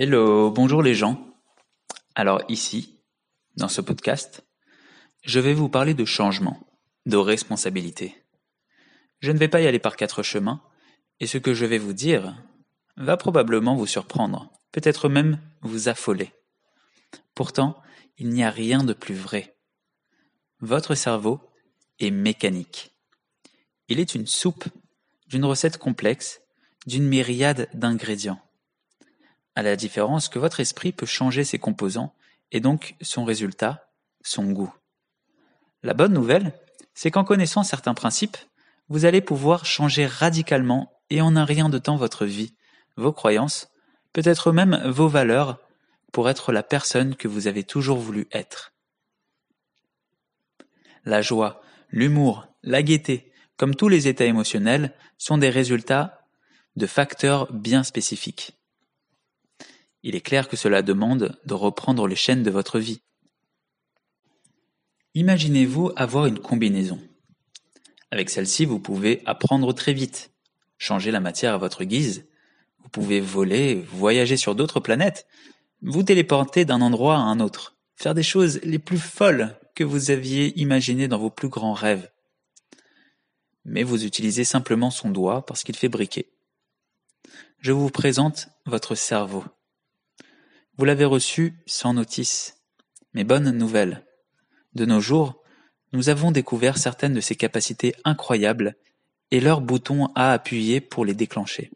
Hello, bonjour les gens. Alors ici, dans ce podcast, je vais vous parler de changement, de responsabilité. Je ne vais pas y aller par quatre chemins, et ce que je vais vous dire va probablement vous surprendre, peut-être même vous affoler. Pourtant, il n'y a rien de plus vrai. Votre cerveau est mécanique. Il est une soupe d'une recette complexe, d'une myriade d'ingrédients. À la différence que votre esprit peut changer ses composants et donc son résultat, son goût. La bonne nouvelle, c'est qu'en connaissant certains principes, vous allez pouvoir changer radicalement et en un rien de temps votre vie, vos croyances, peut-être même vos valeurs, pour être la personne que vous avez toujours voulu être. La joie, l'humour, la gaieté, comme tous les états émotionnels, sont des résultats de facteurs bien spécifiques. Il est clair que cela demande de reprendre les chaînes de votre vie. Imaginez-vous avoir une combinaison. Avec celle-ci, vous pouvez apprendre très vite, changer la matière à votre guise, vous pouvez voler, voyager sur d'autres planètes, vous téléporter d'un endroit à un autre, faire des choses les plus folles que vous aviez imaginées dans vos plus grands rêves. Mais vous utilisez simplement son doigt parce qu'il fait briquer. Je vous présente votre cerveau. Vous l'avez reçu sans notice. Mais bonne nouvelle. De nos jours, nous avons découvert certaines de ses capacités incroyables et leurs boutons à appuyer pour les déclencher.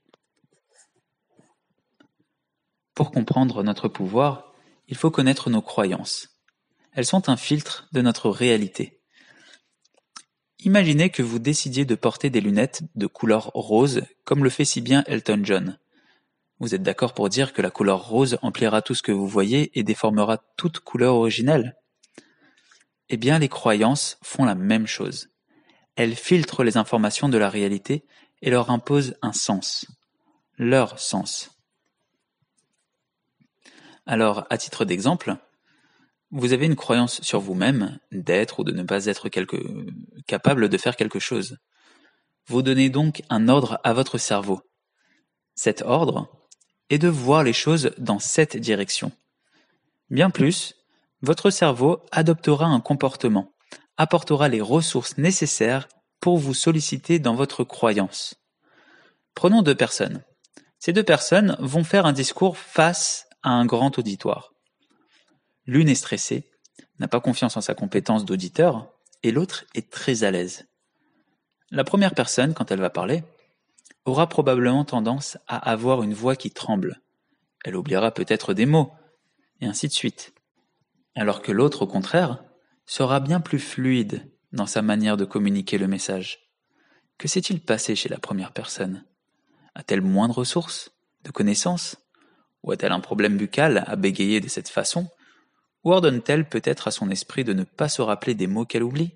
Pour comprendre notre pouvoir, il faut connaître nos croyances. Elles sont un filtre de notre réalité. Imaginez que vous décidiez de porter des lunettes de couleur rose, comme le fait si bien Elton John. Vous êtes d'accord pour dire que la couleur rose emplira tout ce que vous voyez et déformera toute couleur originelle? Eh bien, les croyances font la même chose. Elles filtrent les informations de la réalité et leur imposent un sens. Leur sens. Alors, à titre d'exemple, vous avez une croyance sur vous-même d'être ou de ne pas être capable de faire quelque chose. Vous donnez donc un ordre à votre cerveau. Cet ordre est de voir les choses dans cette direction. Bien plus, votre cerveau adoptera un comportement, apportera les ressources nécessaires pour vous solliciter dans votre croyance. Prenons deux personnes. Ces deux personnes vont faire un discours face à un grand auditoire. L'une est stressée, n'a pas confiance en sa compétence d'auditeur, et l'autre est très à l'aise. La première personne, quand elle va parler, aura probablement tendance à avoir une voix qui tremble. Elle oubliera peut-être des mots, et ainsi de suite. Alors que l'autre, au contraire, sera bien plus fluide dans sa manière de communiquer le message. Que s'est-il passé chez la première personne? A-t-elle moins de ressources, de connaissances? Ou a-t-elle un problème buccal à bégayer de cette façon? Ou ordonne-t-elle peut-être à son esprit de ne pas se rappeler des mots qu'elle oublie?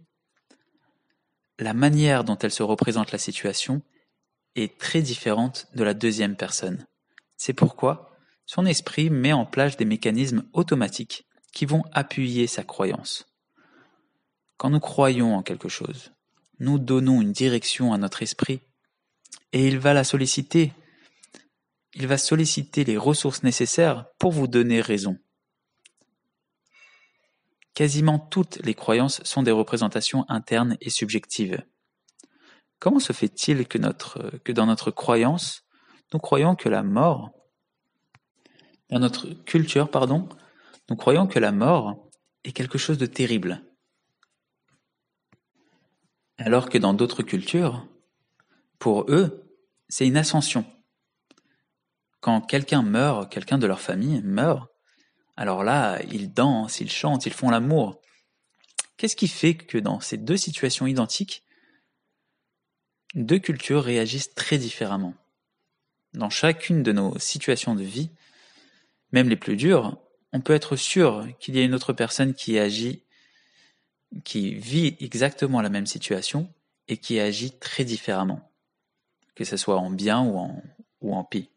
La manière dont elle se représente la situation est très différente de la deuxième personne. C'est pourquoi son esprit met en place des mécanismes automatiques qui vont appuyer sa croyance. Quand nous croyons en quelque chose, nous donnons une direction à notre esprit et il va la solliciter il va solliciter les ressources nécessaires pour vous donner raison. Quasiment toutes les croyances sont des représentations internes et subjectives. Comment se fait-il que, dans notre croyance, nous croyons que la mort, dans notre culture, pardon, nous croyons que la mort est quelque chose de terrible. Alors que dans d'autres cultures, pour eux, c'est une ascension. Quand quelqu'un meurt, quelqu'un de leur famille meurt, alors là, ils dansent, ils chantent, ils font l'amour. Qu'est-ce qui fait que dans ces deux situations identiques, deux cultures réagissent très différemment Dans chacune de nos situations de vie, même les plus dures, on peut être sûr qu'il y a une autre personne qui agit, qui vit exactement la même situation et qui agit très différemment, que ce soit en bien ou en, ou pis.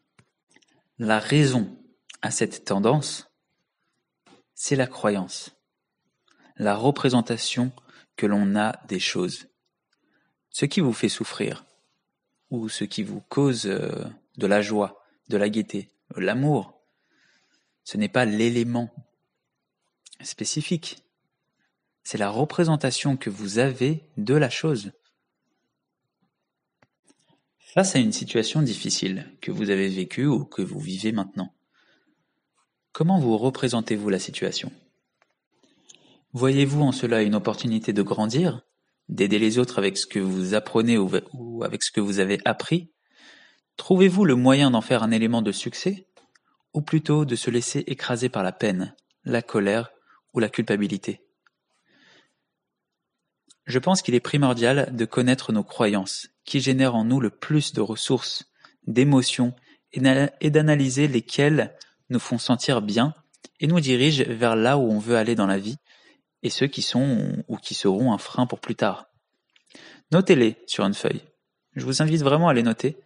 La raison à cette tendance, c'est la croyance, la représentation que l'on a des choses. Ce qui vous fait souffrir, ou ce qui vous cause euh, de la joie, de la gaieté, l'amour, ce n'est pas l'élément spécifique, c'est la représentation que vous avez de la chose. Face à une situation difficile que vous avez vécue ou que vous vivez maintenant, comment vous représentez-vous la situation? Voyez-vous en cela une opportunité de grandir, d'aider les autres avec ce que vous apprenez ou avec ce que vous avez appris Trouvez-vous le moyen d'en faire un élément de succès ou plutôt de se laisser écraser par la peine, la colère ou la culpabilité? Je pense qu'il est primordial de connaître nos croyances, qui génèrent en nous le plus de ressources, d'émotions, et d'analyser lesquelles nous font sentir bien et nous dirigent vers là où on veut aller dans la vie, et ceux qui sont ou qui seront un frein pour plus tard. Notez-les sur une feuille. Je vous invite vraiment à les noter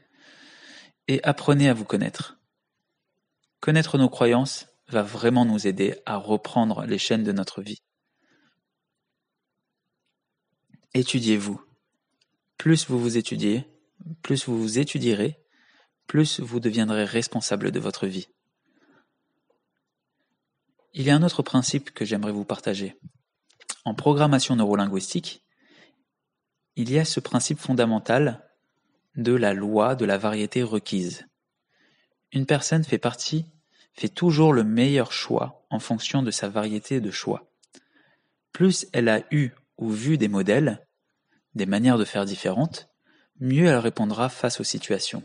et apprenez à vous connaître. Connaître nos croyances va vraiment nous aider à reprendre les chaînes de notre vie. Étudiez-vous. Plus vous vous étudiez, plus vous vous étudierez, plus vous deviendrez responsable de votre vie. Il y a un autre principe que j'aimerais vous partager. En programmation neurolinguistique, il y a ce principe fondamental de la loi de la variété requise. Une personne fait partie fait toujours le meilleur choix en fonction de sa variété de choix. Plus elle a eu ou vu des modèles, des manières de faire différentes, mieux elle répondra face aux situations.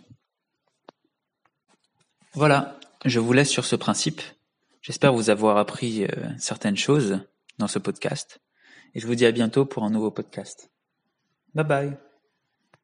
Voilà, je vous laisse sur ce principe. J'espère vous avoir appris euh, certaines choses dans ce podcast. Et je vous dis à bientôt pour un nouveau podcast. Bye bye.